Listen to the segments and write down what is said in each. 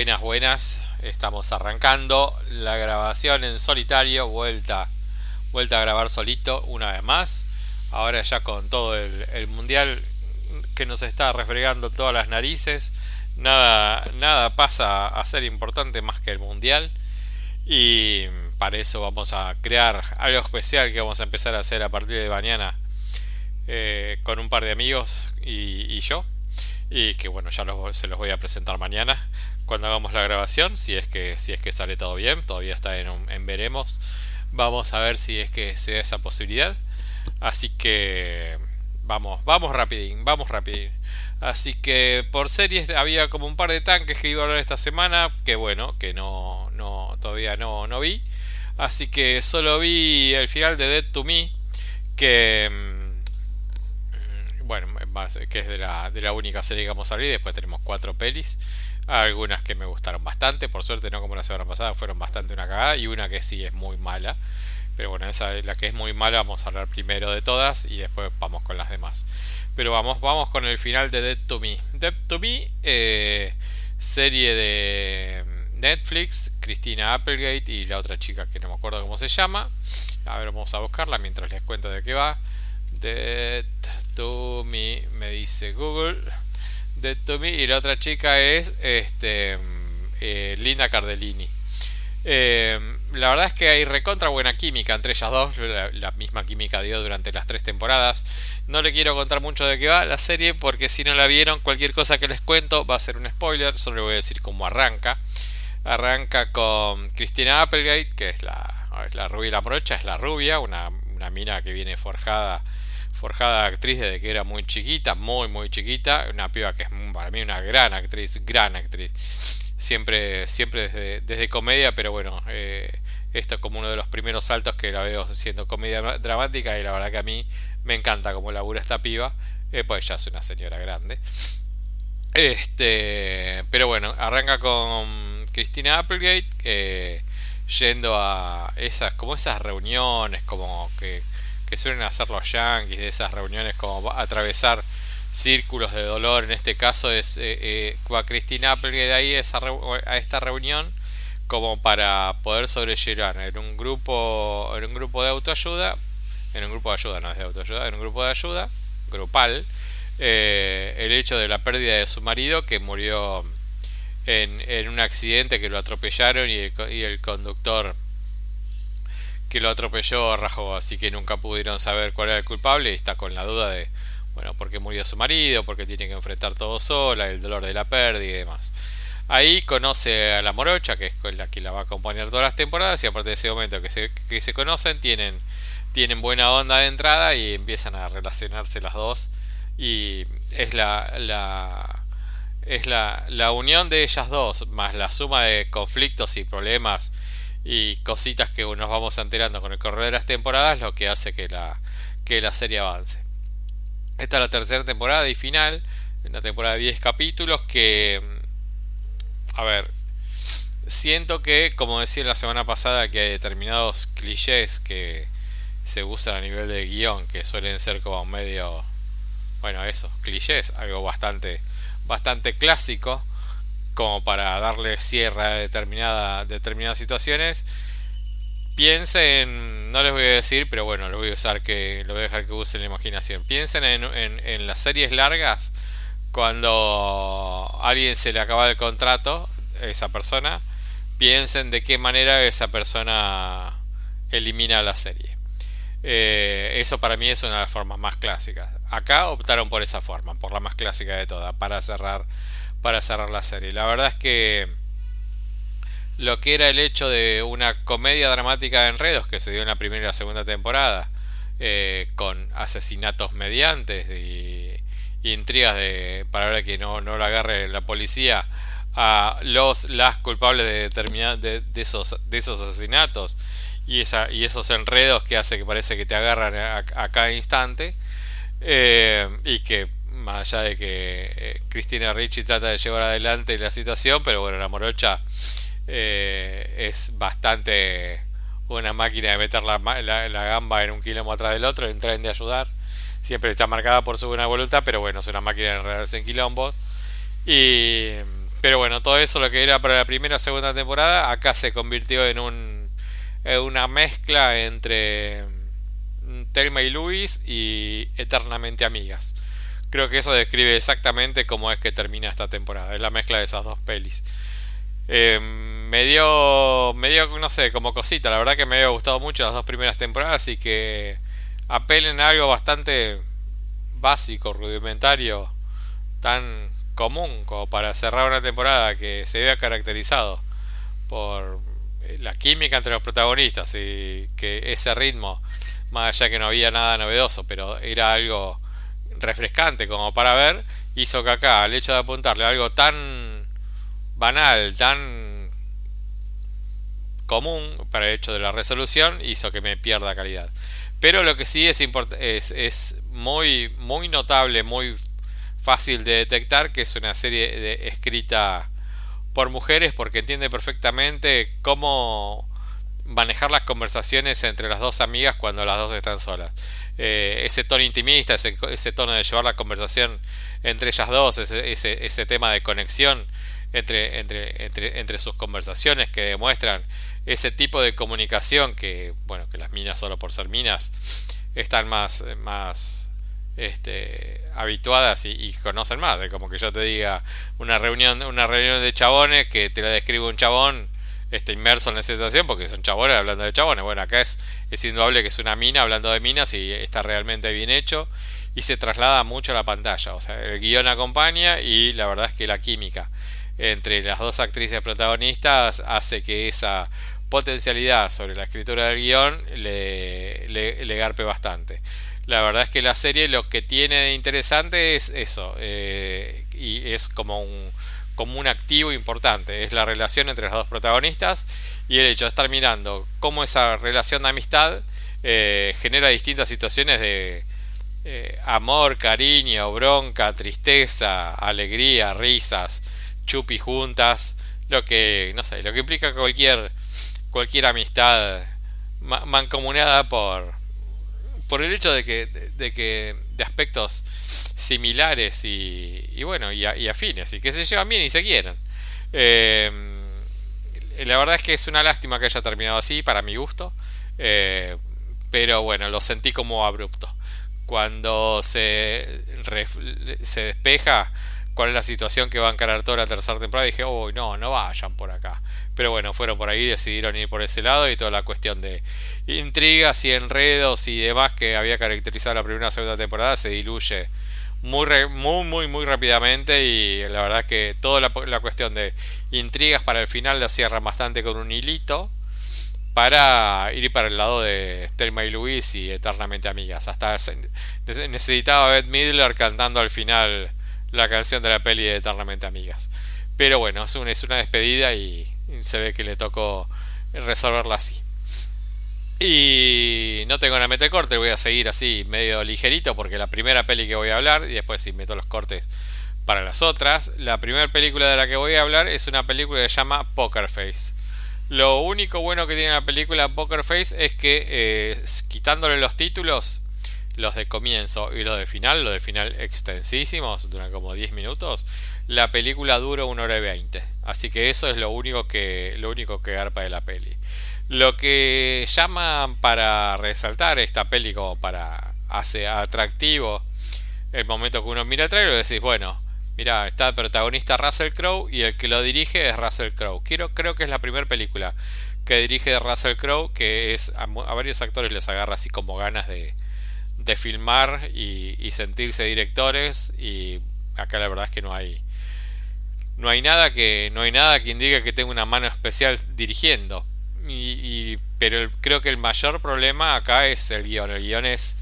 Buenas, buenas. Estamos arrancando la grabación en solitario, vuelta, vuelta a grabar solito una vez más. Ahora ya con todo el, mundial que nos está refregando todas las narices. Nada, nada pasa a ser importante más que el mundial. Y para eso vamos a crear algo especial que vamos a empezar a hacer a partir de mañana eh, con un par de amigos y, yo. Y que bueno, ya se los voy a presentar mañana cuando hagamos la grabación, si es que, si es que sale todo bien, todavía está en, veremos. Vamos a ver si es que se da esa posibilidad. Así que vamos, vamos rapidín, vamos rapidín. Así que por series había como un par de tanques que iba a hablar esta semana, que bueno, que no, no todavía no, no vi. Así que solo vi el final de Dead to Me, que mm, bueno, que es de la, de la única serie que vamos a abrir. Después tenemos cuatro pelis. Algunas que me gustaron bastante, por suerte no como la semana pasada, fueron bastante una cagada y una que sí es muy mala. Pero bueno, esa es la que es muy mala, vamos a hablar primero de todas y después vamos con las demás. Pero vamos, vamos con el final de Dead to Me. Dead to Me, eh, serie de Netflix, Christina Applegate y la otra chica que no me acuerdo cómo se llama. A ver, vamos a buscarla mientras les cuento de qué va. Dead to Me, me dice Google. Dead to Me y la otra chica es este, eh, Linda Cardellini. Eh, la verdad es que hay recontra buena química entre ellas dos, la, misma química dio durante las tres temporadas. No le quiero contar mucho de qué va la serie porque si no la vieron, cualquier cosa que les cuento va a ser un spoiler, solo voy a decir cómo arranca. Arranca con Christina Applegate, que es la, es la rubia y la morocha, es la rubia, una, una mina que viene forjada forjada actriz desde que era muy chiquita, muy muy chiquita, una piba que es para mí una gran actriz, gran actriz. Siempre, siempre desde, desde comedia, pero bueno, eh, esto es como uno de los primeros saltos que la veo siendo comedia dramática y la verdad que a mí me encanta como labura esta piba, eh, pues ya es una señora grande. Este, pero bueno, arranca con Christina Applegate eh, yendo a esas como esas reuniones como que que suelen hacer los yankees de esas reuniones como atravesar círculos de dolor en este caso es eh, eh, va Cristina Applegate ahí a esta reunión como para poder sobrellevar en un grupo en un grupo de autoayuda en un grupo de ayuda no es de autoayuda en un grupo de ayuda grupal eh, el hecho de la pérdida de su marido que murió en, en un accidente que lo atropellaron y el, y el conductor que lo atropelló rajó, así que nunca pudieron saber cuál era el culpable y está con la duda de, bueno, por qué murió su marido, porque tiene que enfrentar todo sola, el dolor de la pérdida y demás. Ahí conoce a la morocha, que es la que la va a acompañar todas las temporadas, y a partir de ese momento que se, que se conocen, tienen, tienen buena onda de entrada y empiezan a relacionarse las dos. Y es la, la es la, la unión de ellas dos, más la suma de conflictos y problemas y cositas que nos vamos enterando con el correr de las temporadas, lo que hace que la, que la serie avance. Esta es la tercera temporada y final, una temporada de 10 capítulos que, a ver, siento que, como decía la semana pasada, que hay determinados clichés que se usan a nivel de guion, que suelen ser como medio, bueno, eso, clichés, algo bastante, bastante clásico como para darle cierre a determinada, determinadas situaciones. Piensen, no les voy a decir, pero bueno, lo voy a usar que lo voy a dejar que usen la imaginación. Piensen en, en, las series largas cuando a alguien se le acaba el contrato, esa persona, piensen de qué manera esa persona elimina la serie. Eh, eso para mí es una de las formas más clásicas. Acá optaron por esa forma, por la más clásica de todas, para cerrar para cerrar la serie. La verdad es que lo que era el hecho de una comedia dramática de enredos que se dio en la primera y la segunda temporada, eh, con asesinatos mediantes y, intrigas de, para que no, no lo agarre la policía a los las culpables de de, de, esos de esos asesinatos y esa y esos enredos que hace que parece que te agarran a, cada instante eh, y que más allá de que eh, Cristina Ricci trata de llevar adelante la situación, pero bueno, la morocha eh, es bastante una máquina de meter la, gamba en un kilómetro atrás del otro, en tren de ayudar. Siempre está marcada por su buena voluntad, pero bueno, es una máquina de enredarse en quilombos. Y pero bueno, todo eso lo que era para la primera o segunda temporada, acá se convirtió en, en una mezcla entre Thelma y Luis y Eternamente Amigas. Creo que eso describe exactamente cómo es que termina esta temporada. Es la mezcla de esas dos pelis. Eh, me dio, me dio, no sé, como cosita. La verdad que me había gustado mucho las dos primeras temporadas y que apelen a algo bastante básico, rudimentario, tan común como para cerrar una temporada que se vea caracterizado por la química entre los protagonistas y que ese ritmo, más allá que no había nada novedoso, pero era algo refrescante como para ver, hizo que acá el hecho de apuntarle algo tan banal, tan común para el hecho de la resolución, hizo que me pierda calidad. Pero lo que sí es, es, es muy, muy notable, muy fácil de detectar que es una serie de, escrita por mujeres porque entiende perfectamente cómo manejar las conversaciones entre las dos amigas cuando las dos están solas. Eh, ese tono intimista, ese, tono de llevar la conversación entre ellas dos, ese, ese, tema de conexión entre, entre, entre, entre, sus conversaciones que demuestran ese tipo de comunicación que, bueno, que las minas solo por ser minas están más, más este, habituadas y, conocen más. como que yo te diga una reunión, una reunión de chabones que te la describe un chabón este, inmerso en la situación porque son chabones hablando de chabones. Bueno, acá es, es indudable que es una mina hablando de minas y está realmente bien hecho y se traslada mucho a la pantalla. O sea, el guion acompaña y la verdad es que la química entre las dos actrices protagonistas hace que esa potencialidad sobre la escritura del guion le, le, garpe bastante. La verdad es que la serie lo que tiene de interesante es eso, eh, y es como un, como un activo importante. Es la relación entre los dos protagonistas y el hecho de estar mirando cómo esa relación de amistad eh, genera distintas situaciones de eh, amor, cariño, bronca, tristeza, alegría, risas, chupi juntas, lo que, no sé, lo que implica cualquier, cualquier amistad mancomunada por, por el hecho de que, de, que aspectos similares y, bueno y, afines y que se llevan bien y se quieren eh, la verdad es que es una lástima que haya terminado así para mi gusto eh, pero bueno lo sentí como abrupto. Cuando se, se despeja cuál es la situación que va a encarar toda la tercera temporada dije uy no no vayan por acá pero bueno, fueron por ahí, decidieron ir por ese lado y toda la cuestión de intrigas y enredos y demás que había caracterizado la primera y segunda temporada se diluye muy, muy, muy, muy rápidamente y la verdad que toda la, cuestión de intrigas para el final lo cierran bastante con un hilito para ir para el lado de Thelma y Luis y Eternamente Amigas. Hasta necesitaba a Beth Midler cantando al final la canción de la peli de Eternamente Amigas. Pero bueno, es una, es una despedida y se ve que le tocó resolverla así. Y no tengo una meta corte, voy a seguir así medio ligerito porque la primera peli que voy a hablar y después si meto los cortes para las otras. La primera película de la que voy a hablar es una película que se llama Poker Face. Lo único bueno que tiene la película Poker Face es que eh, quitándole los títulos, los de comienzo y los de final, los de final extensísimos, duran como 10 minutos, la película dura una hora y 20. Así que eso es lo único que, lo único que garpa de la peli. Lo que llama para resaltar esta peli como para hacer atractivo el momento que uno mira el trailer decís, bueno, mira, está el protagonista Russell Crowe y el que lo dirige es Russell Crowe. Quiero, creo que es la primera película que dirige Russell Crowe, que es a, varios actores les agarra así como ganas de, de filmar y, sentirse directores y acá la verdad es que no hay no hay nada que no hay nada que indique que tenga una mano especial dirigiendo. Pero creo que el mayor problema acá es el guion. El guion es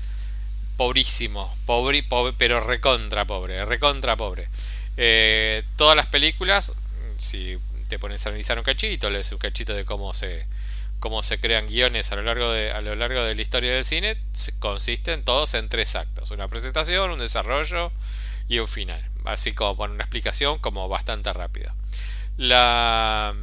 pobrísimo pobre, pero recontra pobre recontra pobre. Eh, todas las películas si te pones a analizar un cachito lees un cachito de cómo se cómo se crean guiones a lo largo de a lo largo de la historia del cine consisten todos en tres actos una presentación un desarrollo y un final así como una explicación como bastante rápida. La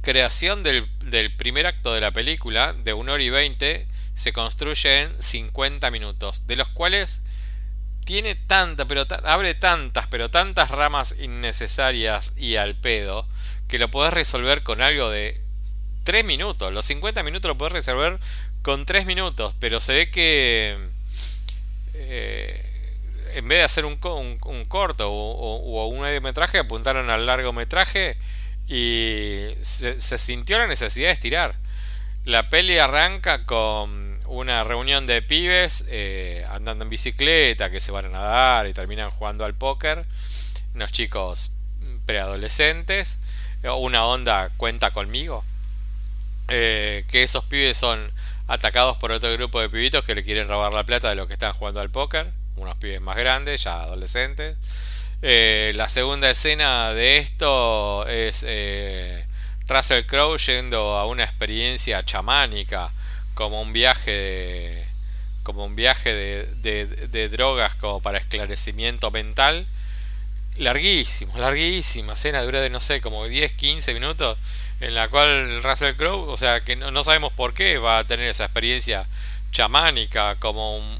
creación del, primer acto de la película, de 1 hora y 20, se construye en 50 minutos, de los cuales tiene tanta, pero abre tantas, pero tantas ramas innecesarias y al pedo que lo podés resolver con algo de 3 minutos. Los 50 minutos lo podés resolver con 3 minutos, pero se ve que eh, en vez de hacer un, corto o, un mediometraje, apuntaron al largometraje y se, se sintió la necesidad de estirar. La peli arranca con una reunión de pibes eh, andando en bicicleta que se van a nadar y terminan jugando al póker. Unos chicos preadolescentes. Una onda cuenta conmigo. Eh, que esos pibes son atacados por otro grupo de pibitos que le quieren robar la plata de los que están jugando al póker. Unos pibes más grandes, ya adolescentes. Eh, la segunda escena de esto es Russell Crowe yendo a una experiencia chamánica como un viaje de, como un viaje de, de, drogas como para esclarecimiento mental larguísimo, larguísima escena dura de no sé, como 10, 15 minutos en la cual Russell Crowe, o sea, que no, sabemos por qué va a tener esa experiencia chamánica como un,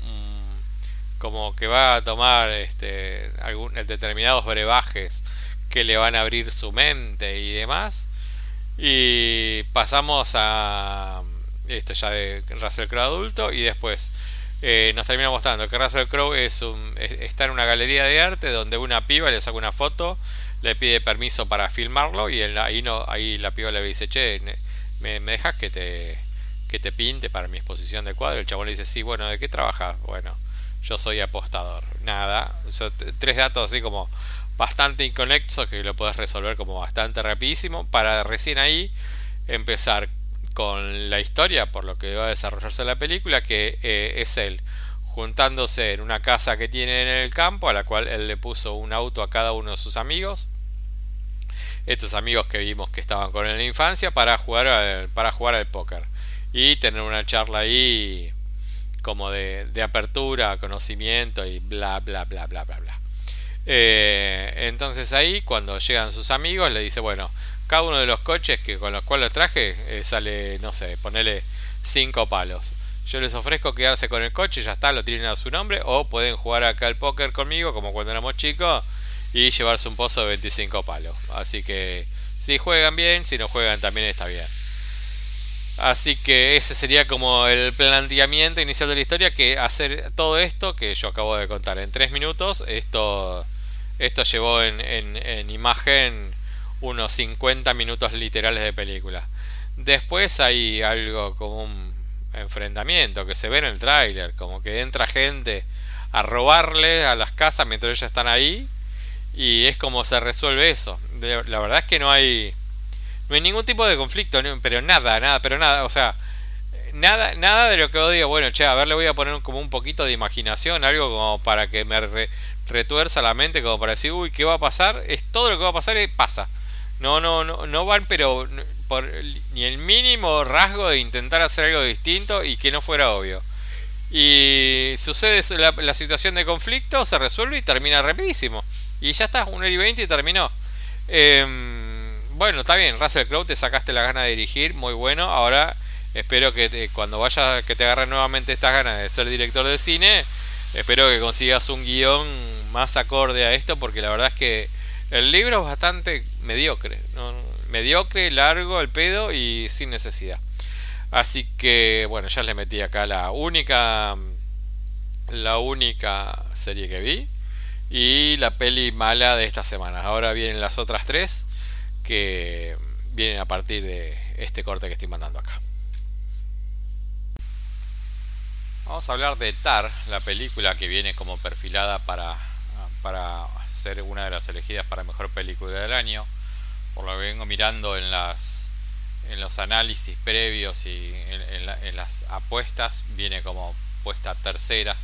como que va a tomar este algún determinados brebajes que le van a abrir su mente y demás. Y pasamos a esto ya de Russell Crowe adulto y después eh, nos termina mostrando que Russell Crowe es un, está en una galería de arte donde una piba le saca una foto, le pide permiso para filmarlo y ahí no ahí la piba le dice, "Che, me, dejas que te que te pinte para mi exposición de cuadro." El chabón le dice, "Sí, bueno, ¿de qué trabajas?" Bueno, yo soy apostador. Nada, tres datos así como bastante inconexos que lo puedes resolver como bastante rapidísimo para recién ahí empezar con la historia por lo que va a desarrollarse la película que eh, es él juntándose en una casa que tiene en el campo a la cual él le puso un auto a cada uno de sus amigos estos amigos que vimos que estaban con él en la infancia para jugar al, para jugar al póker y tener una charla ahí como de, apertura conocimiento y bla bla bla bla bla bla eh, entonces ahí cuando llegan sus amigos le dice bueno cada uno de los coches que con los cuales traje eh, sale, no sé, ponele 5 palos. Yo les ofrezco quedarse con el coche, ya está, lo tienen a su nombre, o pueden jugar acá al póker conmigo, como cuando éramos chicos, y llevarse un pozo de 25 palos. Así que si juegan bien, si no juegan también está bien. Así que ese sería como el planteamiento inicial de la historia, que hacer todo esto que yo acabo de contar en 3 minutos, esto, esto llevó en, en, en imagen unos 50 minutos literales de película. Después hay algo como un enfrentamiento que se ve en el tráiler, como que entra gente a robarle a las casas mientras ellos están ahí y es como se resuelve eso. La verdad es que no hay no hay ningún tipo de conflicto, pero nada, nada, pero nada, o sea, nada nada de lo que odio, bueno, che, a ver, le voy a poner como un poquito de imaginación, algo como para que me retuerza la mente como para decir, uy, ¿qué va a pasar? Es todo lo que va a pasar pasa. No, no, no, no van, pero por ni el mínimo rasgo de intentar hacer algo distinto y que no fuera obvio. Y sucede la, situación de conflicto, se resuelve y termina rapidísimo. Y ya está, 1 y 20 y terminó. Em, bueno, está bien, Russell Crowe, te sacaste la gana de dirigir, muy bueno. Ahora espero que cuando vaya, que te agarre nuevamente estas ganas de ser director de cine, espero que consigas un guion más acorde a esto, porque la verdad es que el libro es bastante mediocre, mediocre, largo, el pedo y sin necesidad. Así que bueno, ya le metí acá la única la única serie que vi y la peli mala de esta semana. Ahora vienen las otras tres que vienen a partir de este corte que estoy mandando acá. Vamos a hablar de Tar, la película que viene como perfilada para para ser una de las elegidas para mejor película del año. Por lo que vengo mirando en las en los análisis previos y en, las apuestas viene como puesta tercera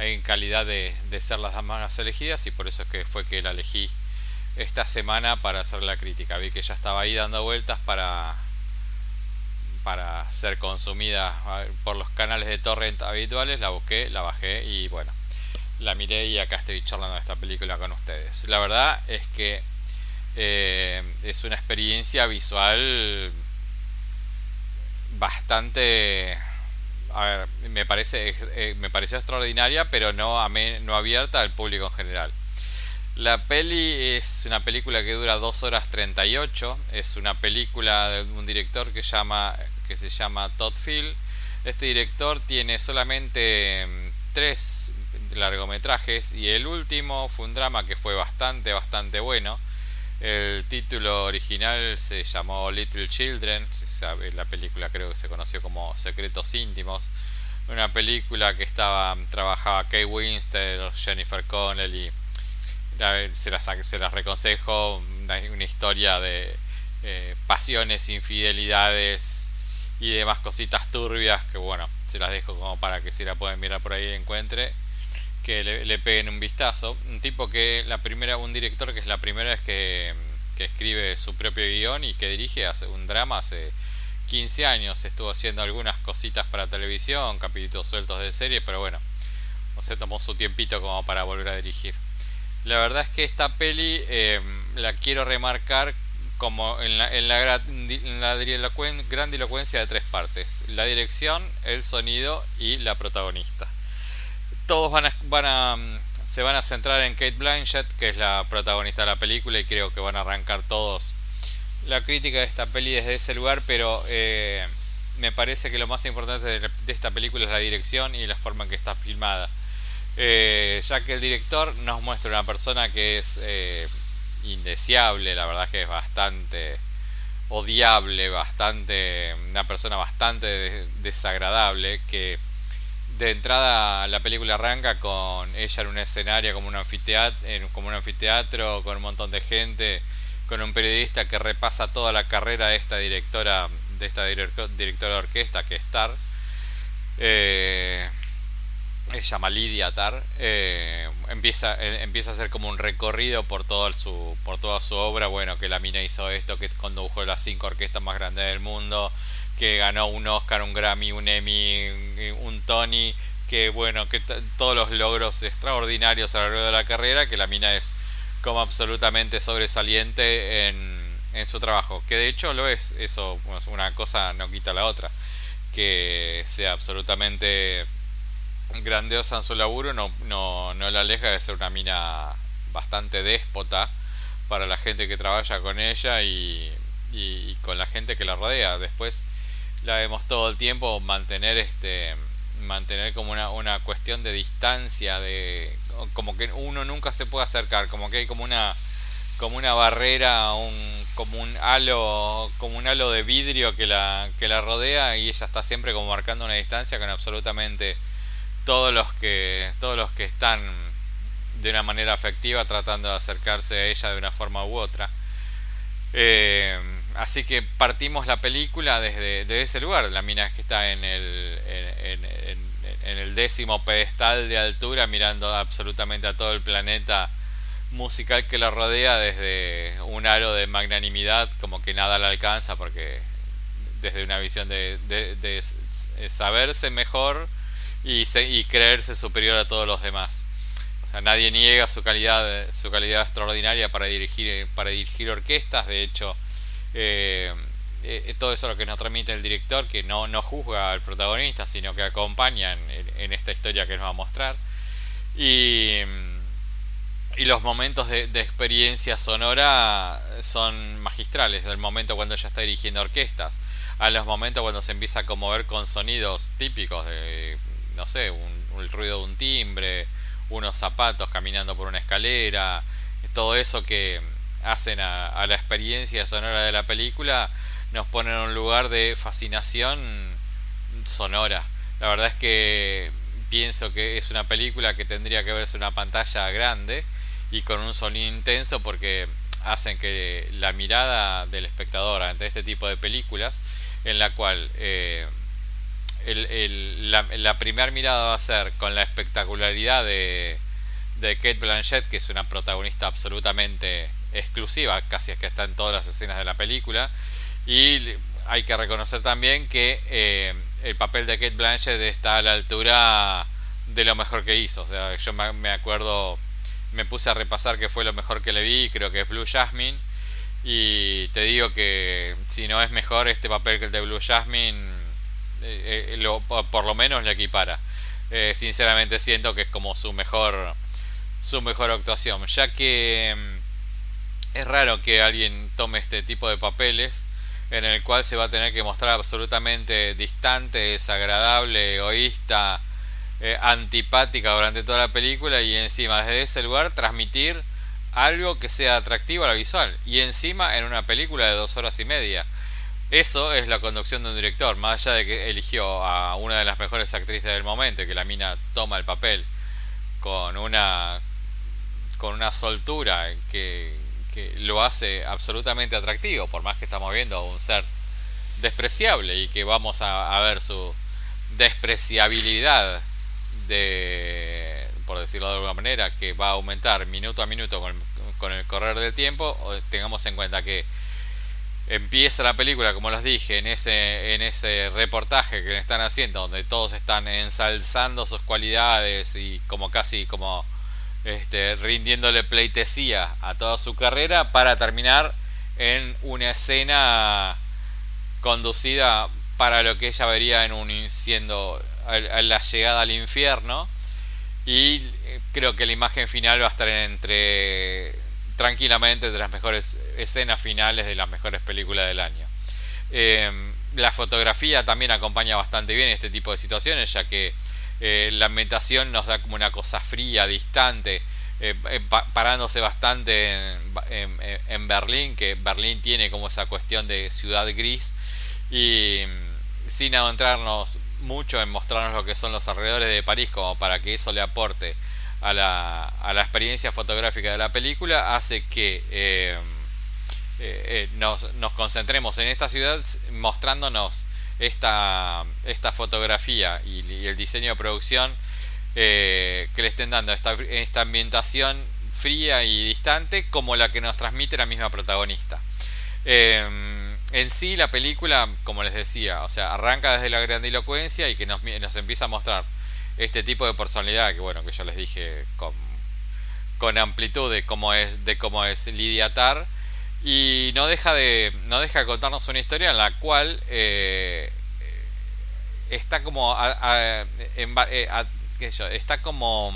en calidad de, ser las más elegidas y por eso es que fue que la elegí esta semana para hacer la crítica. Vi que ya estaba ahí dando vueltas para para ser consumida por los canales de torrent habituales, la busqué, la bajé y bueno, la miré y acá estoy charlando de esta película con ustedes. La verdad es que eh, es una experiencia visual bastante a me parece eh, me pareció extraordinaria, pero no, no abierta al público en general. La peli es una película que dura 2 horas 38. Es una película de un director que, llama, que se llama Todd Field. Este director tiene solamente mm, tres largometrajes y el último fue un drama que fue bastante, bastante bueno. El título original se llamó Little Children, la película creo que se conoció como Secretos Íntimos. Una película que estaba trabajaba Kay Winster, Jennifer Connelly, se las, se las reconsejo, una, historia de eh, pasiones, infidelidades y demás cositas turbias que bueno, se las dejo como para que si la pueden mirar por ahí encuentre que le, peguen un vistazo. Un tipo que la primera, un director que es la primera vez que, que escribe su propio guion y que dirige hace un drama hace 15 años. Estuvo haciendo algunas cositas para televisión, capítulos sueltos de serie, pero bueno, o se tomó su tiempito como para volver a dirigir. La verdad es que esta peli em, la quiero remarcar como en la, en la, grandilocuencia de tres partes. La dirección, el sonido y la protagonista. Todos van a, a, se van a centrar en Kate Blanchett, que es la protagonista de la película, y creo que van a arrancar todos la crítica de esta peli desde ese lugar, pero eh, me parece que lo más importante de esta película es la dirección y la forma en que está filmada. Eh, ya que el director nos muestra una persona que es eh, indeseable, la verdad que es bastante odiable, bastante una persona bastante desagradable que de entrada la película arranca con ella en un escenario como un anfiteatro, como un anfiteatro con un montón de gente, con un periodista que repasa toda la carrera de esta directora de esta directora de orquesta que es Star. Eh, se llama Lidia Tar, eh, empieza, eh, empieza a hacer como un recorrido por, todo su, por toda su obra, bueno, que la mina hizo esto, que condujo las cinco orquestas más grandes del mundo, que ganó un Oscar, un Grammy, un Emmy, un Tony, que bueno, que todos los logros extraordinarios a lo largo de la carrera, que la mina es como absolutamente sobresaliente en, en su trabajo, que de hecho lo es, eso, una cosa no quita la otra, que sea absolutamente grandiosa en su laburo, no, no, no la aleja de ser una mina bastante déspota para la gente que trabaja con ella y, y, con la gente que la rodea. Después la vemos todo el tiempo mantener este mantener como una, una cuestión de distancia de como que uno nunca se puede acercar como que hay como una como una barrera un como un halo como un halo de vidrio que la que la rodea y ella está siempre como marcando una distancia con absolutamente todos los que todos los que están de una manera afectiva tratando de acercarse a ella de una forma u otra. Eh, así que partimos la película desde, ese lugar la mina que está en el en, el décimo pedestal de altura mirando absolutamente a todo el planeta musical que la rodea desde un aro de magnanimidad como que nada la alcanza porque desde una visión de, de saberse mejor y, y creerse superior a todos los demás. O sea, nadie niega su calidad, su calidad extraordinaria para dirigir, para dirigir orquestas. De hecho, eh, eh, todo eso es lo que nos transmite el director, que no, no juzga al protagonista, sino que acompaña en, esta historia que nos va a mostrar. Y, y los momentos de, de, experiencia sonora son magistrales, del momento cuando ella está dirigiendo orquestas, a los momentos cuando se empieza a conmover con sonidos típicos de no sé, un, el ruido de un timbre, unos zapatos caminando por una escalera, todo eso que hacen a, la experiencia sonora de la película nos pone en un lugar de fascinación sonora. La verdad es que pienso que es una película que tendría que verse en una pantalla grande y con un sonido intenso porque hacen que la mirada del espectador ante este tipo de películas en la cual eh, el, la, la primera mirada va a ser con la espectacularidad de, de Kate Blanchett, que es una protagonista absolutamente exclusiva, casi es que está en todas las escenas de la película. Y hay que reconocer también que eh, el papel de Kate Blanchett está a la altura de lo mejor que hizo. O sea, yo me acuerdo, me puse a repasar que fue lo mejor que le vi, creo que es Blue Jasmine. Y te digo que si no es mejor este papel que el de Blue Jasmine, lo, por lo menos la equipara. sinceramente siento que es como su mejor su mejor actuación, ya que mm, es raro que alguien tome este tipo de papeles en el cual se va a tener que mostrar absolutamente distante, desagradable, egoísta, eh, antipática durante toda la película y encima desde ese lugar transmitir algo que sea atractivo a la visual y encima en una película de dos horas y media. Eso es la conducción de un director, más allá de que eligió a una de las mejores actrices del momento que la mina toma el papel con una con una soltura que, lo hace absolutamente atractivo, por más que estamos viendo a un ser despreciable y que vamos a, ver su despreciabilidad de, por decirlo de alguna manera, que va a aumentar minuto a minuto con, con el correr del tiempo, tengamos en cuenta que empieza la película, como les dije, en ese, en ese reportaje que le están haciendo, donde todos están ensalzando sus cualidades y como casi como este, rindiéndole pleitesía a toda su carrera para terminar en una escena conducida para lo que ella vería en un siendo la llegada al infierno. Y creo que la imagen final va a estar entre tranquilamente de las mejores escenas finales de las mejores películas del año. Em, la fotografía también acompaña bastante bien este tipo de situaciones ya que eh, la ambientación nos da como una cosa fría, distante, eh, eh, parándose bastante en, Berlín, que Berlín tiene como esa cuestión de ciudad gris. Y mm, sin adentrarnos mucho en mostrarnos lo que son los alrededores de París como para que eso le aporte a la, experiencia fotográfica de la película hace que nos, nos concentremos en esta ciudad mostrándonos esta, esta fotografía y, el diseño de producción eh, que le estén dando esta, esta ambientación fría y distante como la que nos transmite la misma protagonista. Em, en sí la película, como les decía, o sea, arranca desde la grandilocuencia y que nos, nos empieza a mostrar este tipo de personalidad que bueno, que yo les dije con, con amplitud de cómo es, de cómo es Lidia Tar y no deja de no deja de contarnos una historia en la cual eh, está como eh, está como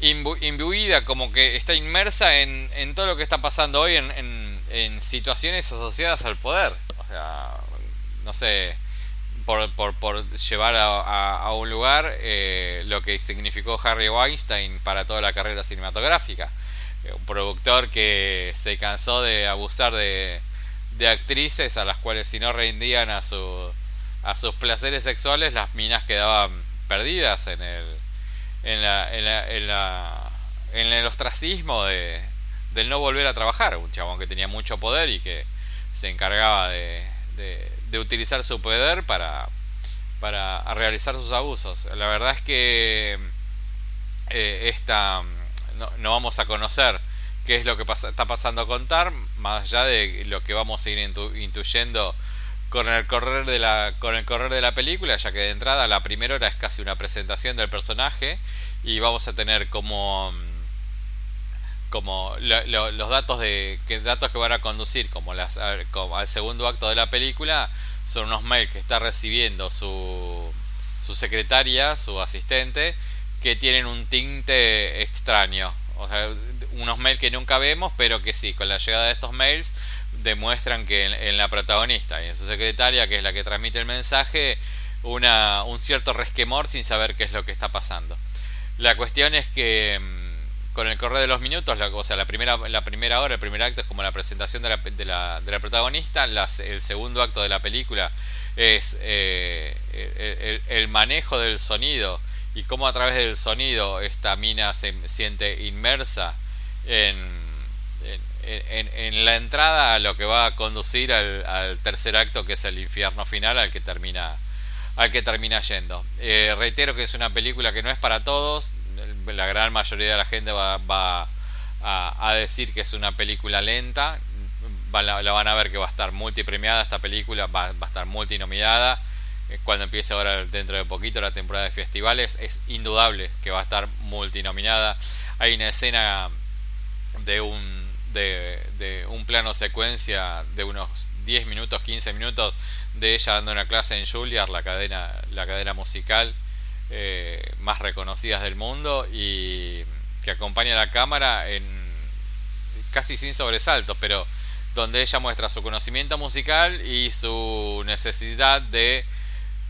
imbuida como que está inmersa en, en, todo lo que está pasando hoy en, en, situaciones asociadas al poder. O sea no sé por, por, por llevar a, a, un lugar eh, lo que significó Harry Weinstein para toda la carrera cinematográfica un productor que se cansó de abusar de, de actrices a las cuales si no rendían a su a sus placeres sexuales las minas quedaban perdidas en el en la, en la, en, la, en el ostracismo de, del no volver a trabajar un chabón que tenía mucho poder y que se encargaba de, de, utilizar su poder para para realizar sus abusos. La verdad es que eh, esta no, vamos a conocer qué es lo que está pasando con Tar, más allá de lo que vamos a ir intuyendo con el correr de la con el correr de la película ya que de entrada la primera hora es casi una presentación del personaje y vamos a tener como como los datos de que datos que van a conducir como las al segundo acto de la película son unos mails que está recibiendo su su secretaria su asistente que tienen un tinte extraño. Unos mails que nunca vemos, pero que sí, con la llegada de estos mails demuestran que en, la protagonista y en su secretaria, que es la que transmite el mensaje, una, un cierto resquemor sin saber qué es lo que está pasando. La cuestión es que mm, con el correr de los minutos, la, o sea, la primera, la primera hora, el primer acto es como la presentación de la, de la, de la protagonista, el segundo acto de la película es eh, el, manejo del sonido y cómo a través del sonido esta mina se siente inmersa en, en, la entrada a lo que va a conducir al, tercer acto que es el infierno final al que termina al que termina yendo. Eh, reitero que es una película que no es para todos. La gran mayoría de la gente va, va a, decir que es una película lenta. La, van a ver que va a estar multipremiada esta película va, va a estar multinominada cuando empiece ahora dentro de poquito la temporada de festivales, es indudable que va a estar multinominada. Hay una escena de un, de, un plano secuencia de unos 10 minutos, 15 minutos, de ella dando una clase en Juilliard, la cadena, la cadena musical eh, más reconocidas del mundo y que acompaña a la cámara en casi sin sobresaltos, pero donde ella muestra su conocimiento musical y su necesidad de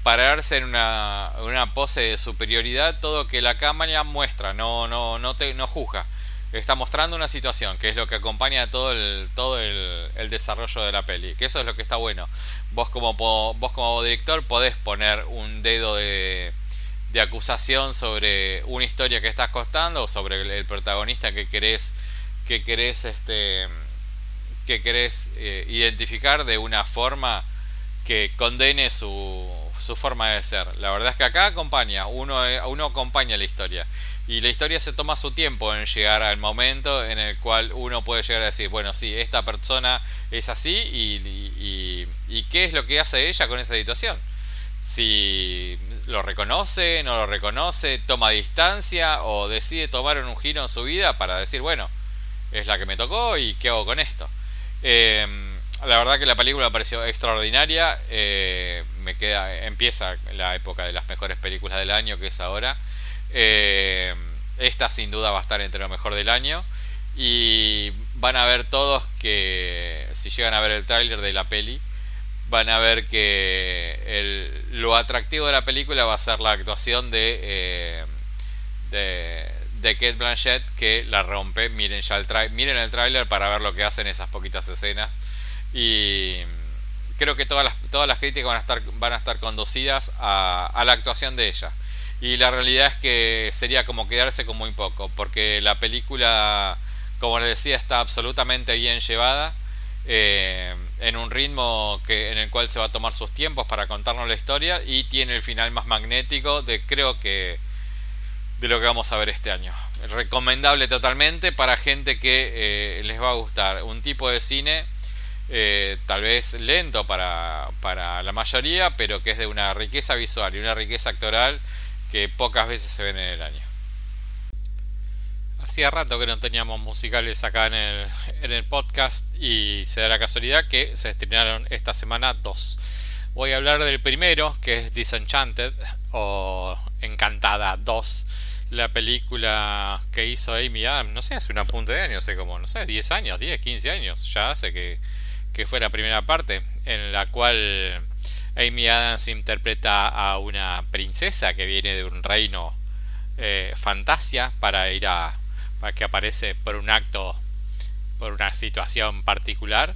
pararse en una, una pose de superioridad, todo que la cámara muestra, no, no, no, te, no juzga. Está mostrando una situación, que es lo que acompaña todo el, todo el, desarrollo de la peli. Que eso es lo que está bueno. Vos como, vos como director podés poner un dedo de, de acusación sobre una historia que estás costando o sobre el, protagonista que querés que querés este que querés eh, identificar de una forma que condene su, su forma de ser. La verdad es que acá acompaña, uno, eh, uno acompaña la historia. Y la historia se toma su tiempo en llegar al momento en el cual uno puede llegar a decir, bueno, sí, esta persona es así y, y qué es lo que hace ella con esa situación. Si lo reconoce, no lo reconoce, toma distancia o decide tomar un giro en su vida para decir, bueno, es la que me tocó y qué hago con esto. Em, la verdad que la película me pareció extraordinaria. Eh, me queda, empieza la época de las mejores películas del año, que es ahora. Em, esta sin duda va a estar entre lo mejor del año. Y van a ver todos que si llegan a ver el tráiler de la peli, van a ver que el, lo atractivo de la película va a ser la actuación de, eh, de, de, Kate Blanchett que la rompe. Miren ya el, miren el tráiler para ver lo que hacen esas poquitas escenas. Y creo que todas las, todas las críticas van a estar, van a estar conducidas a, a la actuación de ella. Y la realidad es que sería como quedarse con muy poco, porque la película, como les decía, está absolutamente bien llevada. Eh, en un ritmo que, en el cual se va a tomar sus tiempos para contarnos la historia y tiene el final más magnético de creo que de lo que vamos a ver este año. Recomendable totalmente para gente que eh, les va a gustar. Un tipo de cine eh, tal vez lento para, para la mayoría, pero que es de una riqueza visual y una riqueza actoral que pocas veces se ven en el año. Hacía rato que no teníamos musicales acá en el, en el podcast y se da la casualidad que se estrenaron esta semana dos. Voy a hablar del primero, que es Disenchanted o Encantada 2, la película que hizo Amy Adams, no sé, hace una punta de años, no sé cómo, no sé, 10 años, 10, 15 años, ya hace que, que fue la primera parte, en la cual Amy Adams interpreta a una princesa que viene de un reino eh, fantasia para ir a que aparece por un acto, por una situación particular.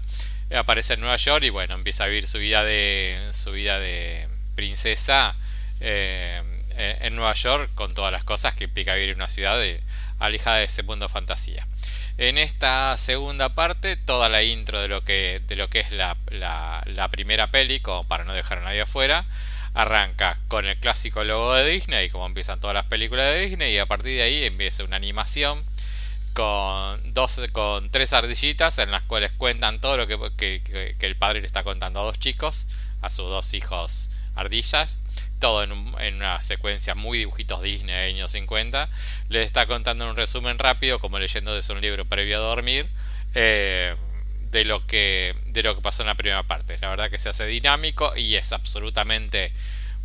Eh, aparece en Nueva York y bueno, empieza a vivir su vida de, su vida de princesa eh, en Nueva York con todas las cosas que implica vivir en una ciudad de, alejada de ese mundo fantasía. En esta segunda parte, toda la intro de lo que, de lo que es la, la, la primera peli, como para no dejar a nadie afuera, arranca con el clásico logo de Disney, como empiezan todas las películas de Disney, y a partir de ahí empieza una animación con dos con tres ardillitas en las cuales cuentan todo lo que, el padre le está contando a dos chicos a sus dos hijos ardillas todo en, una secuencia muy dibujitos Disney de años 50 les está contando un resumen rápido como leyendo desde un libro previo a dormir eh, de lo que de lo que pasó en la primera parte la verdad que se hace dinámico y es absolutamente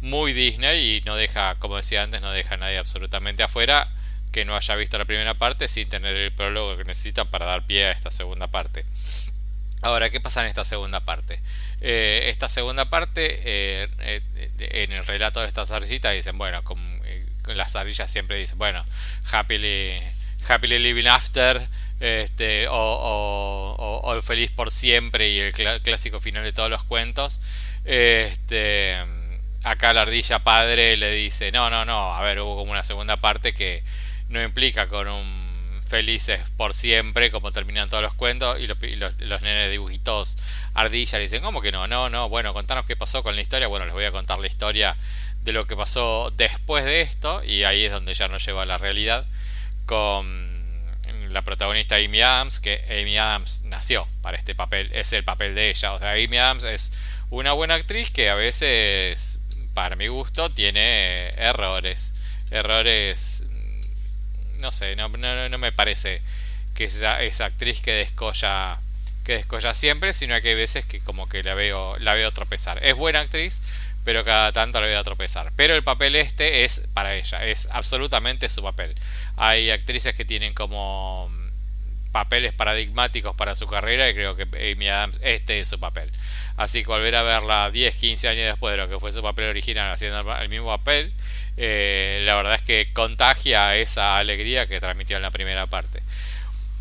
muy Disney y no deja como decía antes no deja a nadie absolutamente afuera que no haya visto la primera parte sin tener el prólogo que necesita para dar pie a esta segunda parte. Ahora, ¿qué pasa en esta segunda parte? Eh, esta segunda parte, eh, eh, en el relato de estas ardillitas, dicen, bueno, con, las ardillas siempre dicen, bueno, happily, happily living after, este, o, o, feliz por siempre, y el clásico final de todos los cuentos. Este, acá la ardilla padre le dice, no, no, no, a ver, hubo como una segunda parte que no implica con un felices por siempre, como terminan todos los cuentos, y los, los, nenes dibujitos ardilla le dicen, ¿cómo que no? No, no, bueno, contanos qué pasó con la historia. Bueno, les voy a contar la historia de lo que pasó después de esto, y ahí es donde ya nos lleva a la realidad, con la protagonista Amy Adams, que Amy Adams nació para este papel, es el papel de ella. O sea, Amy Adams es una buena actriz que a veces, para mi gusto, tiene errores. Errores no sé, no, no, me parece que esa, esa actriz que descolla, que descolla siempre, sino que hay veces que como que la veo, la veo tropezar. Es buena actriz, pero cada tanto la veo tropezar. Pero el papel este es para ella, es absolutamente su papel. Hay actrices que tienen como papeles paradigmáticos para su carrera y creo que Amy Adams este es su papel. Así que volver a verla 10, 15 años después de lo que fue su papel original haciendo el mismo papel, eh, la verdad es que contagia esa alegría que transmitió en la primera parte.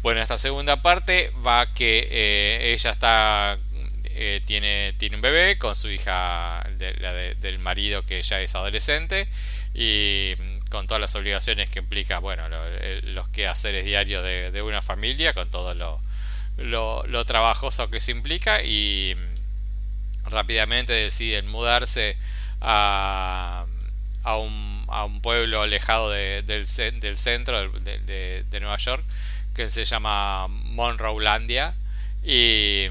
Bueno, esta segunda parte va que eh, ella está eh, tiene, tiene un bebé con su hija del marido que ya es adolescente y con todas las obligaciones que implica, bueno, los quehaceres diarios de, una familia, con todo lo, lo, trabajoso que se implica y rápidamente deciden mudarse a, a, un, a un pueblo alejado del, del, centro de, de, Nueva York que se llama Monroelandia y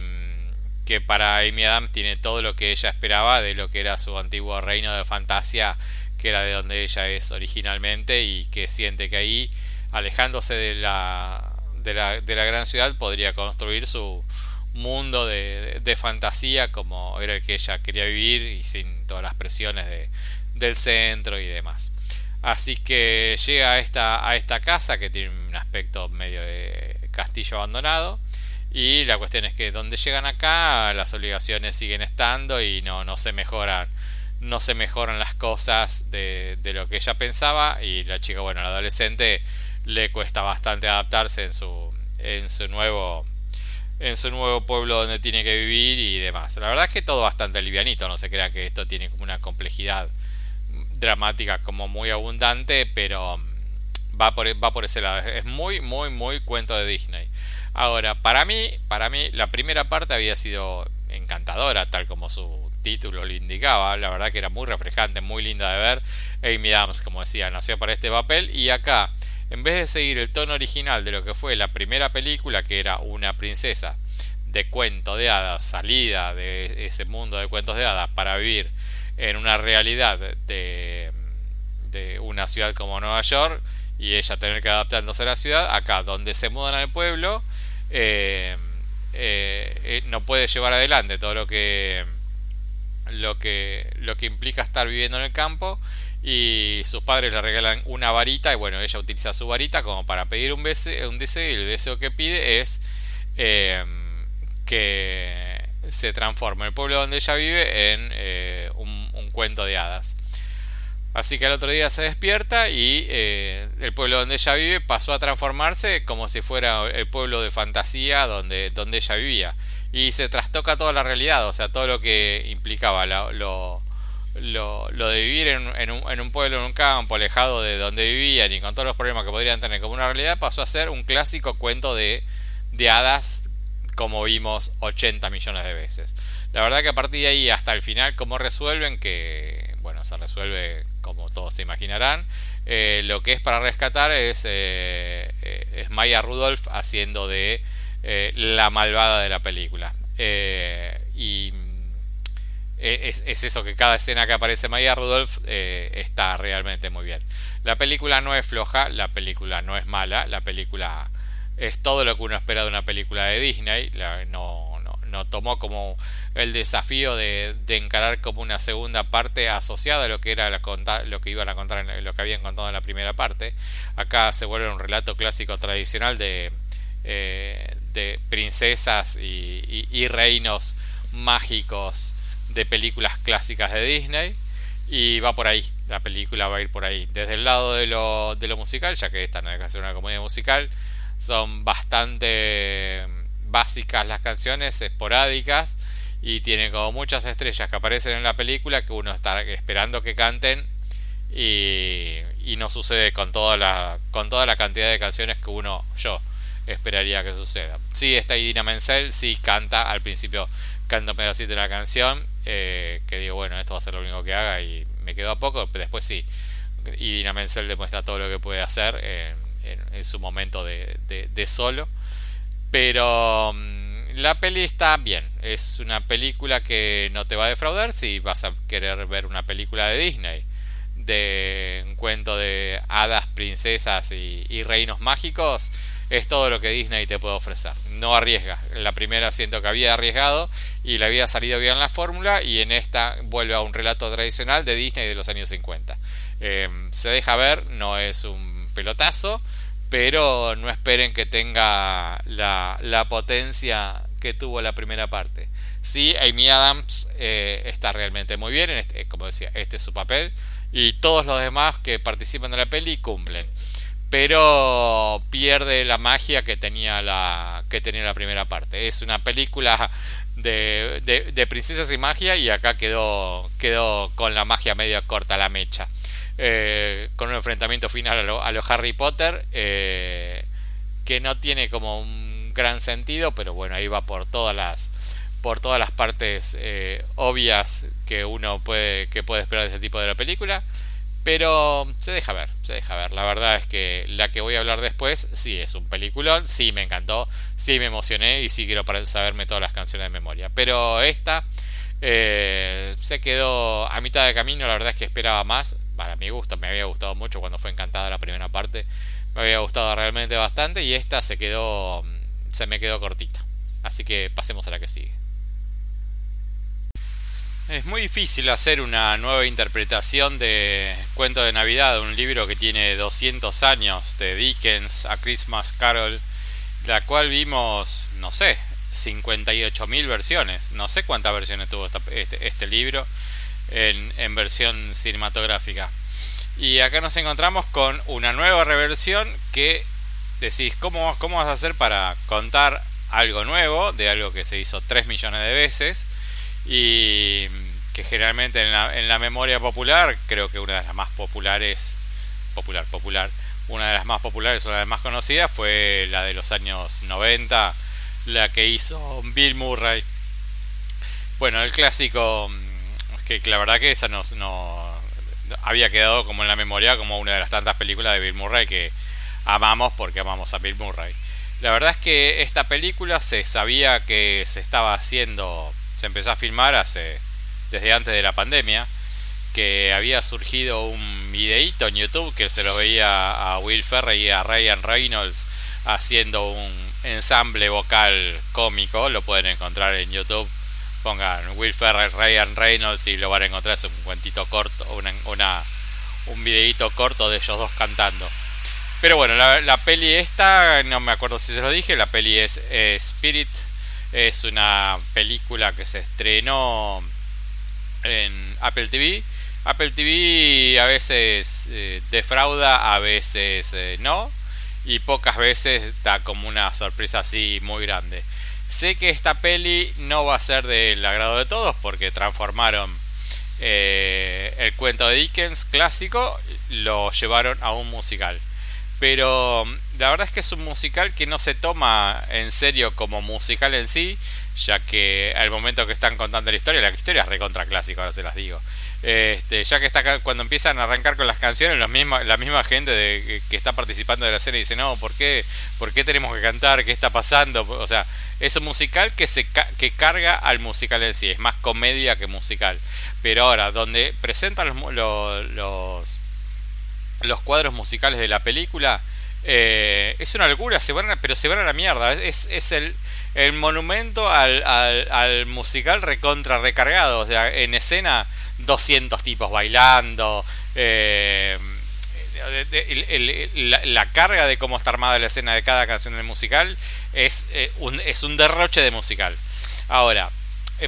que para Amy Adams tiene todo lo que ella esperaba de lo que era su antiguo reino de fantasía que era de donde ella es originalmente y que siente que ahí, alejándose de la, de la, de la gran ciudad, podría construir su mundo de, de, fantasía como era el que ella quería vivir y sin todas las presiones de, del centro y demás. Así que llega a esta, a esta casa que tiene un aspecto medio de castillo abandonado. Y la cuestión es que donde llegan acá las obligaciones siguen estando y no, no se mejoran no se mejoran las cosas de, lo que ella pensaba y la chica, bueno, la adolescente le cuesta bastante adaptarse en su, en su nuevo en su nuevo pueblo donde tiene que vivir y demás. La verdad es que todo bastante livianito, no se crea que esto tiene como una complejidad dramática como muy abundante, pero va por, va por ese lado. Es muy, muy, muy cuento de Disney. Ahora, para mí, para mí, la primera parte había sido encantadora, tal como su título le indicaba. La verdad que era muy refrescante, muy linda de ver. Amy Adams, como decía, nació para este papel. Y acá, en vez de seguir el tono original de lo que fue la primera película, que era una princesa de cuento de hadas, salida de ese mundo de cuentos de hadas para vivir en una realidad de, de una ciudad como Nueva York y ella tener que adaptándose a la ciudad, acá donde se mudan al pueblo, eh, eh, eh, no puede llevar adelante todo lo que lo que, lo que implica estar viviendo en el campo y sus padres le regalan una varita y bueno, ella utiliza su varita como para pedir un, deseo, y el deseo que pide es que se transforme el pueblo donde ella vive en cuento de hadas. Así que al otro día se despierta y eh, el pueblo donde ella vive pasó a transformarse como si fuera el pueblo de fantasía donde, donde ella vivía y se trastoca toda la realidad, o sea, todo lo que implicaba lo, lo, lo, de vivir en, un, en, un, pueblo, en un campo, alejado de donde vivían y con todos los problemas que podrían tener como una realidad, pasó a ser un clásico cuento de, de hadas como vimos 80 millones de veces. La verdad que a partir de ahí hasta el final, ¿cómo resuelven? Que, bueno, se resuelve como todos se imaginarán. Eh, lo que es para rescatar es, eh, eh, Maya Rudolph haciendo de la malvada de la película. Y es, eso, que cada escena que aparece Maya Rudolph está realmente muy bien. La película no es floja, la película no es mala, la película es todo lo que uno espera de una película de Disney. no, no, no, tomó como el desafío de, encarar como una segunda parte asociada a lo que era la, lo que iban a contar lo que habían contado en la primera parte. Acá se vuelve un relato clásico tradicional de, de princesas y, reinos mágicos de películas clásicas de Disney. Y va por ahí, la película va a ir por ahí. Desde el lado de lo, de lo musical, ya que esta no deja de ser una comedia musical, son bastante básicas las canciones, esporádicas, y tienen como muchas estrellas que aparecen en la película que uno está esperando que canten y, no sucede con toda la con toda la cantidad de canciones que uno yo esperaría que suceda. Sí, está ahí Dina Menzel, sí canta, al principio canta un pedacito de la canción, eh, que digo, bueno, esto va a ser lo único que haga y me quedo a poco, pero después sí. Y Dina Menzel demuestra todo lo que puede hacer en, su momento de, solo. Pero mm, la peli está bien, es una película que no te va a defraudar si vas a querer ver una película de Disney de un cuento de hadas, princesas y reinos mágicos es todo lo que Disney te puede ofrecer. No arriesga. La primera siento que había arriesgado y le había salido bien la fórmula y en esta vuelve a un relato tradicional de Disney de los años 50. Em, se deja ver, no es un pelotazo, pero no esperen que tenga la, potencia que tuvo la primera parte. Sí, Amy Adams eh, está realmente muy bien, este, como decía, este es su papel y todos los demás que participan de la peli cumplen pero pierde la magia que tenía la, que tenía la primera parte. Es una película de, de, princesas y magia y acá quedó, quedó con la magia medio corta la mecha. Eh, con un enfrentamiento final a lo, a Harry Potter eh, que no tiene como un gran sentido, pero bueno, ahí va por todas las por todas las partes eh, obvias que uno puede que puede esperar de este tipo de la película. Pero se deja ver, se deja ver. La verdad es que la que voy a hablar después, sí es un peliculón, sí me encantó, sí me emocioné y sí quiero saberme todas las canciones de memoria. Pero esta se quedó a mitad de camino, la verdad es que esperaba más. Para mi gusto, me había gustado mucho cuando fue encantada la primera parte. Me había gustado realmente bastante y esta se quedó, se me quedó cortita. Así que pasemos a la que sigue. Es muy difícil hacer una nueva interpretación de Cuento de Navidad, un libro que tiene 200 años de Dickens a Christmas Carol, la cual vimos, no sé, 58.000 versiones. No sé cuántas versiones tuvo este, este, libro en, versión cinematográfica. Y acá nos encontramos con una nueva reversión que decís, ¿cómo, cómo vas a hacer para contar algo nuevo de algo que se hizo 3 millones de veces? y que generalmente en la, en la, memoria popular, creo que una de las más populares, popular, popular, una de las más populares una de las más conocidas fue la de los años 90, la que hizo Bill Murray. Bueno, el clásico, mm, que la verdad que esa no, no había quedado como en la memoria como una de las tantas películas de Bill Murray que amamos porque amamos a Bill Murray. La verdad es que esta película se sabía que se estaba haciendo se empezó a filmar hace desde antes de la pandemia que había surgido un videíto en YouTube que se lo veía a Will Ferrell y a Ryan Reynolds haciendo un ensamble vocal cómico, lo pueden encontrar en YouTube. Pongan Will Ferrell, Ryan Reynolds y lo van a encontrar es un cuentito corto, una, un videíto corto de ellos dos cantando. Pero bueno, la, la, peli esta, no me acuerdo si se lo dije, la peli es Spirit es una película que se estrenó en Apple TV. Apple TV a veces eh, defrauda, a veces eh, no. Y pocas veces da como una sorpresa así muy grande. Sé que esta peli no va a ser del agrado de todos porque transformaron eh, el cuento de Dickens clásico, lo llevaron a un musical. Pero mm, la verdad es que es un musical que no se toma en serio como musical en sí, ya que al momento que están contando la historia, la historia es recontra clásica, ahora se las digo. Este, ya que está acá, cuando empiezan a arrancar con las canciones, misma, la misma gente de, que está participando de la serie dice, no, ¿por qué, ¿por qué tenemos que cantar? ¿Qué está pasando? O sea, es un musical que, se que carga al musical en sí, es más comedia que musical. Pero ahora, donde presentan los, los los cuadros musicales de la película. Eh, es una locura, se van pero se van a la mierda. Es, es el, el, monumento al, al, musical recontra recargado. O sea, en escena 200 tipos bailando. Eh, la, carga de cómo está armada la escena de cada canción del musical es, eh, un, es un derroche de musical. Ahora,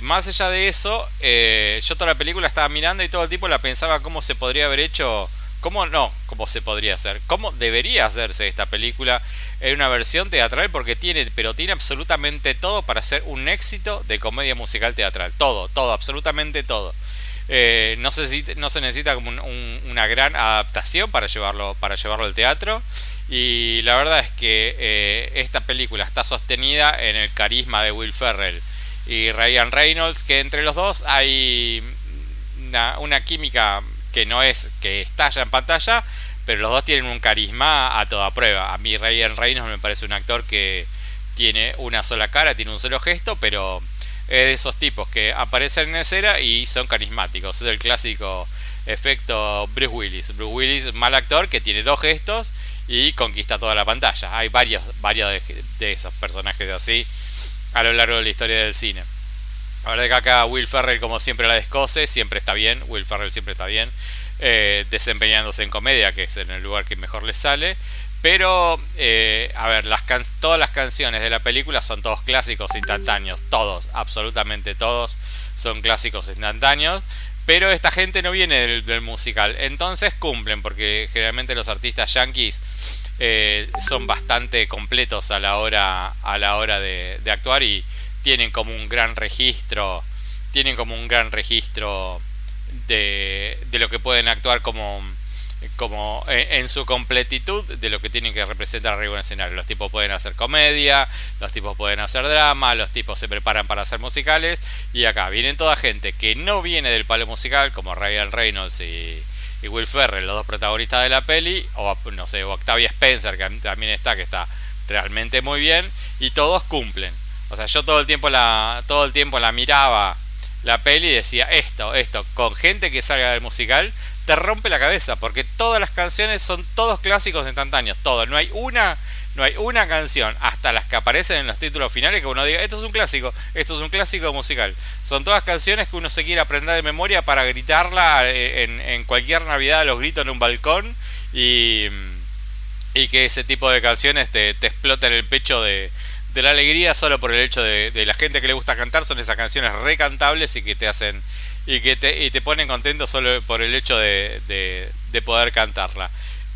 más allá de eso, yo toda la película estaba mirando y todo el tiempo la pensaba cómo se podría haber hecho ¿Cómo no? ¿Cómo se podría hacer? ¿Cómo debería hacerse esta película en una versión teatral? Porque tiene, pero tiene absolutamente todo para ser un éxito de comedia musical teatral. Todo, todo, absolutamente todo. Eh, no, se, necesita una gran adaptación para llevarlo, para llevarlo al teatro. Y la verdad es que eh, esta película está sostenida en el carisma de Will Ferrell y Ryan Reynolds, que entre los dos hay una química que no es que estalla en pantalla, pero los dos tienen un carisma a toda prueba. A mí Ryan Reynolds me parece un actor que tiene una sola cara, tiene un solo gesto, pero es de esos tipos que aparecen en escena y son carismáticos. Es el clásico efecto Bruce Willis. Bruce Willis, mal actor que tiene dos gestos y conquista toda la pantalla. Hay varios, de, esos personajes así a lo largo de la historia del cine. La verdad que acá Will Ferrell, como siempre, la descose, siempre está bien. Will Ferrell siempre está bien. Eh, desempeñándose en comedia, que es en el lugar que mejor le sale. Pero, eh, a ver, todas las canciones de la película son todos clásicos instantáneos. Todos, absolutamente todos son clásicos instantáneos. Pero esta gente no viene del, musical. Entonces cumplen, porque generalmente los artistas yankees eh, son bastante completos a la hora, a la hora de, de actuar y tienen como un gran registro. Tienen como un gran registro de, de lo que pueden actuar como como en, su completitud de lo que tienen que representar arriba el escenario. Los tipos pueden hacer comedia, los tipos pueden hacer drama, los tipos se preparan para hacer musicales. Y acá vienen toda gente que no viene del palo musical, como Ryan Reynolds y, Will Ferrell, los dos protagonistas de la peli, o no sé, o Octavia Spencer, que también está, que está realmente muy bien, y todos cumplen. O sea, yo todo el tiempo la, todo el tiempo la miraba la peli decía esto, esto, con gente que salga del musical, te rompe la cabeza, porque todas las canciones son todos clásicos instantáneos, todo, no hay una, no hay una canción, hasta las que aparecen en los títulos finales que uno diga, esto es un clásico, esto es un clásico musical. Son todas canciones que uno se quiere aprender de memoria para gritarla eh, en, cualquier Navidad, los gritos en un balcón y, y que ese tipo de canciones te, te en el pecho de, de la alegría solo por el hecho de, de, la gente que le gusta cantar son esas canciones recantables y que te hacen y que te, y te ponen contento solo por el hecho de, de, poder cantarla.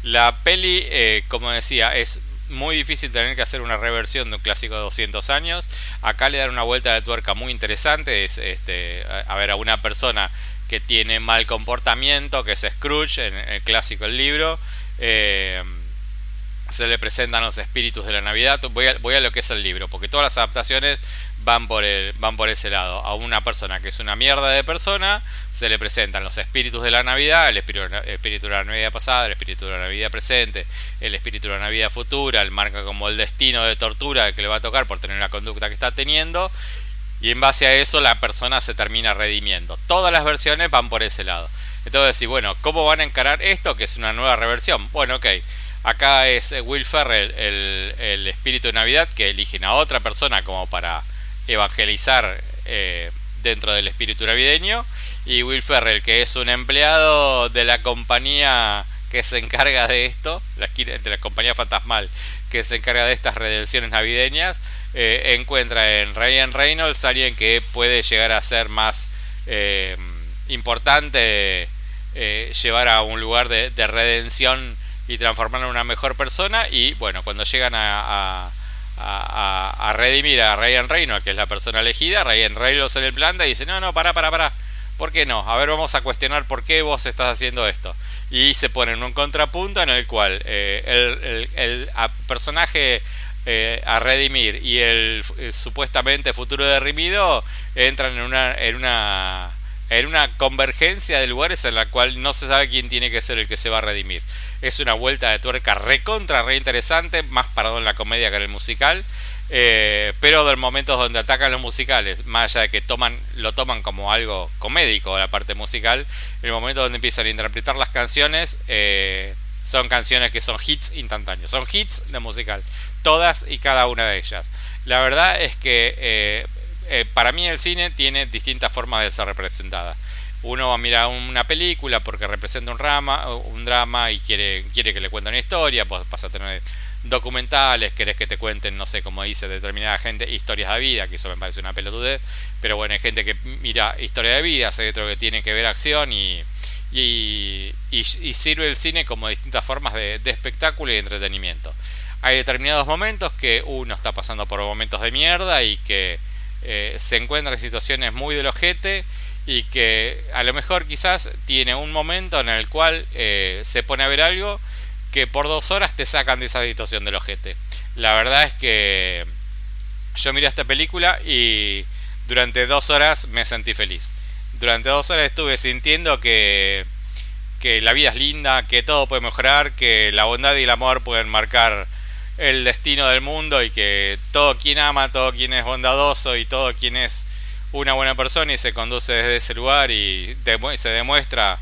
La peli, eh, como decía, es muy difícil tener que hacer una reversión de un clásico de 200 años. Acá le dan una vuelta de tuerca muy interesante. Es este, a ver, a una persona que tiene mal comportamiento, que es Scrooge en el clásico el libro. Eh, se le presentan los espíritus de la Navidad. Voy a, voy a lo que es el libro, porque todas las adaptaciones van por, el, van por ese lado. A una persona que es una mierda de persona, se le presentan los espíritus de la Navidad, el espíritu, de la Navidad pasada, el espíritu de la Navidad presente, el espíritu de la Navidad futura, el marca como el destino de tortura que le va a tocar por tener la conducta que está teniendo. Y en base a eso la persona se termina redimiendo. Todas las versiones van por ese lado. Entonces, si bueno, ¿cómo van a encarar esto? Que es una nueva reversión. Bueno, ok. Acá es Will Ferrell, el, el espíritu de Navidad, que eligen a otra persona como para evangelizar eh, dentro del espíritu navideño. Y Will Ferrell, que es un empleado de la compañía que se encarga de esto, de la compañía fantasmal que se encarga de estas redenciones navideñas, eh, encuentra en Ryan Reynolds alguien que puede llegar a ser más eh, importante, llevar a un lugar de, redención y transformarlo en una mejor persona. Y bueno, cuando llegan a a, redimir a Ryan Reynolds, que es la persona elegida, Ryan Reynolds en el planta y dice, no, no, para, para, para, ¿por qué no? A ver, vamos a cuestionar por qué vos estás haciendo esto. Y se pone en un contrapunto en el cual eh, el, personaje eh, a redimir y el, supuestamente futuro derrimido entran en una, en una en una convergencia de lugares en la cual no se sabe quién tiene que ser el que se va a redimir. Es una vuelta de tuerca recontra, re interesante, más parado en la comedia que en el musical. Eh, pero de momentos donde atacan los musicales, más allá de que toman, lo toman como algo comédico la parte musical, el momento donde empiezan a interpretar las canciones, eh, son canciones que son hits instantáneos, son hits de musical, todas y cada una de ellas. La verdad es que eh, para mí el cine tiene distintas formas de ser representada uno va a mirar una película porque representa un, drama, un drama y quiere, quiere que le cuente una historia, pues vas a tener documentales, querés que te cuenten, no sé, como dice determinada gente, historias de vida, que eso me parece una pelotudez, pero bueno, hay gente que mira historia de vida, hay otro que tiene que ver acción y, y, sirve el cine como distintas formas de, espectáculo y de entretenimiento. Hay determinados momentos que uno está pasando por momentos de mierda y que eh, se encuentra en situaciones muy del ojete y que a lo mejor quizás tiene un momento en el cual eh, se pone a ver algo que por dos horas te sacan de esa situación del ojete. La verdad es que yo miré esta película y durante dos horas me sentí feliz. Durante dos horas estuve sintiendo que, que la vida es linda, que todo puede mejorar, que la bondad y el amor pueden marcar el destino del mundo y que todo quien ama, todo quien es bondadoso y todo quien es una buena persona y se conduce desde ese lugar y se demuestra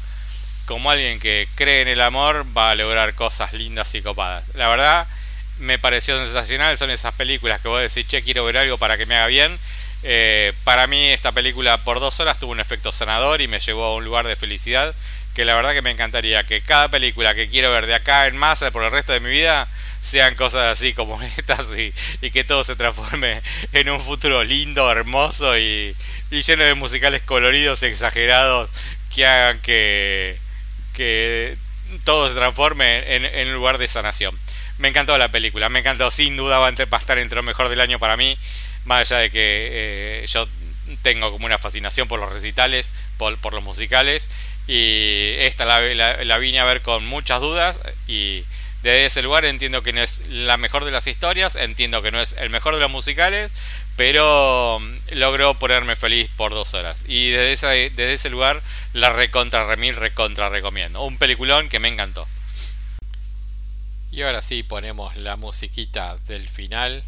como alguien que cree en el amor, va a lograr cosas lindas y copadas. La verdad, me pareció sensacional. Son esas películas que vos decís, che, quiero ver algo para que me haga bien. Eh, para mí, esta película por dos horas tuvo un efecto sanador y me llevó a un lugar de felicidad. Que la verdad que me encantaría que cada película que quiero ver de acá en masa por el resto de mi vida sean cosas así como estas y, que todo se transforme en un futuro lindo, hermoso y, lleno de musicales coloridos exagerados que hagan que, que todo se transforme en, un lugar de sanación. Me encantó la película, me encantó, sin duda va a estar entre lo mejor del año para mí, más allá de que eh, yo tengo como una fascinación por los recitales, por, por los musicales, y esta la, la, la vine a ver con muchas dudas y desde ese lugar entiendo que no es la mejor de las historias, entiendo que no es el mejor de los musicales, pero mm, logró ponerme feliz por dos horas. Y desde ese, desde ese lugar la recontra remil, recontra recomiendo. Un peliculón que me encantó. Y ahora sí ponemos la musiquita del final.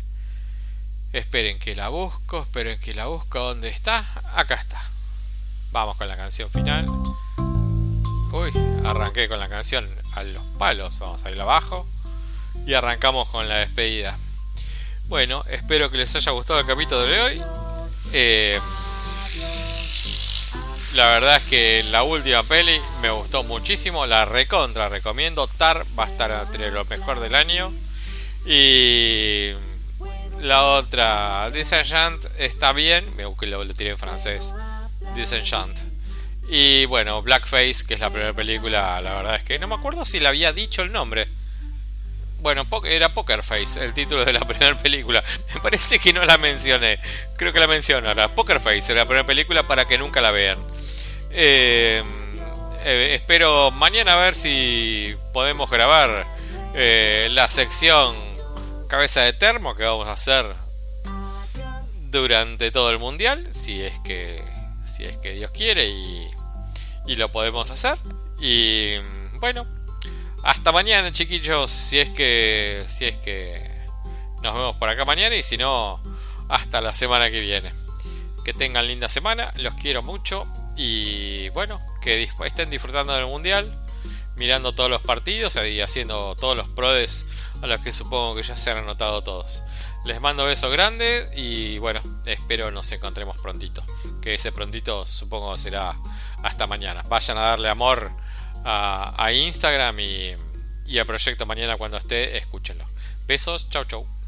Esperen que la busco, esperen que la busco. ¿Dónde está? Acá está. Vamos con la canción final. Uy, arranqué con la canción a los palos. Vamos a ir abajo. Y arrancamos con la despedida. Bueno, espero que les haya gustado el capítulo de hoy. Eh, la verdad es que la última peli me gustó muchísimo. La recontra recomiendo. Tar va a estar entre lo mejor del año. Y la otra, Disenchant, está bien. Me que lo, lo tiré en francés. Disenchant. Y bueno, Blackface, que es la primera película, la verdad es que no me acuerdo si le había dicho el nombre. Bueno, era Poker Face, el título de la primera película. Me parece que no la mencioné. Creo que la menciono ahora. Poker Face era la primera película para que nunca la vean. Eh, eh, espero mañana a ver si podemos grabar eh, la sección cabeza de termo que vamos a hacer durante todo el mundial. Si es que si es que Dios quiere y, y lo podemos hacer. Y bueno, hasta mañana, chiquillos, si es que si es que nos vemos por acá mañana y si no hasta la semana que viene. Que tengan linda semana, los quiero mucho y bueno, que estén disfrutando del mundial, mirando todos los partidos y haciendo todos los prodes a los que supongo que ya se han anotado todos. Les mando besos grandes y bueno, espero nos encontremos prontito. Que ese prontito supongo será hasta mañana. Vayan a darle amor a, Instagram y, y a Proyecto Mañana cuando esté, escúchenlo. Besos, chau chau.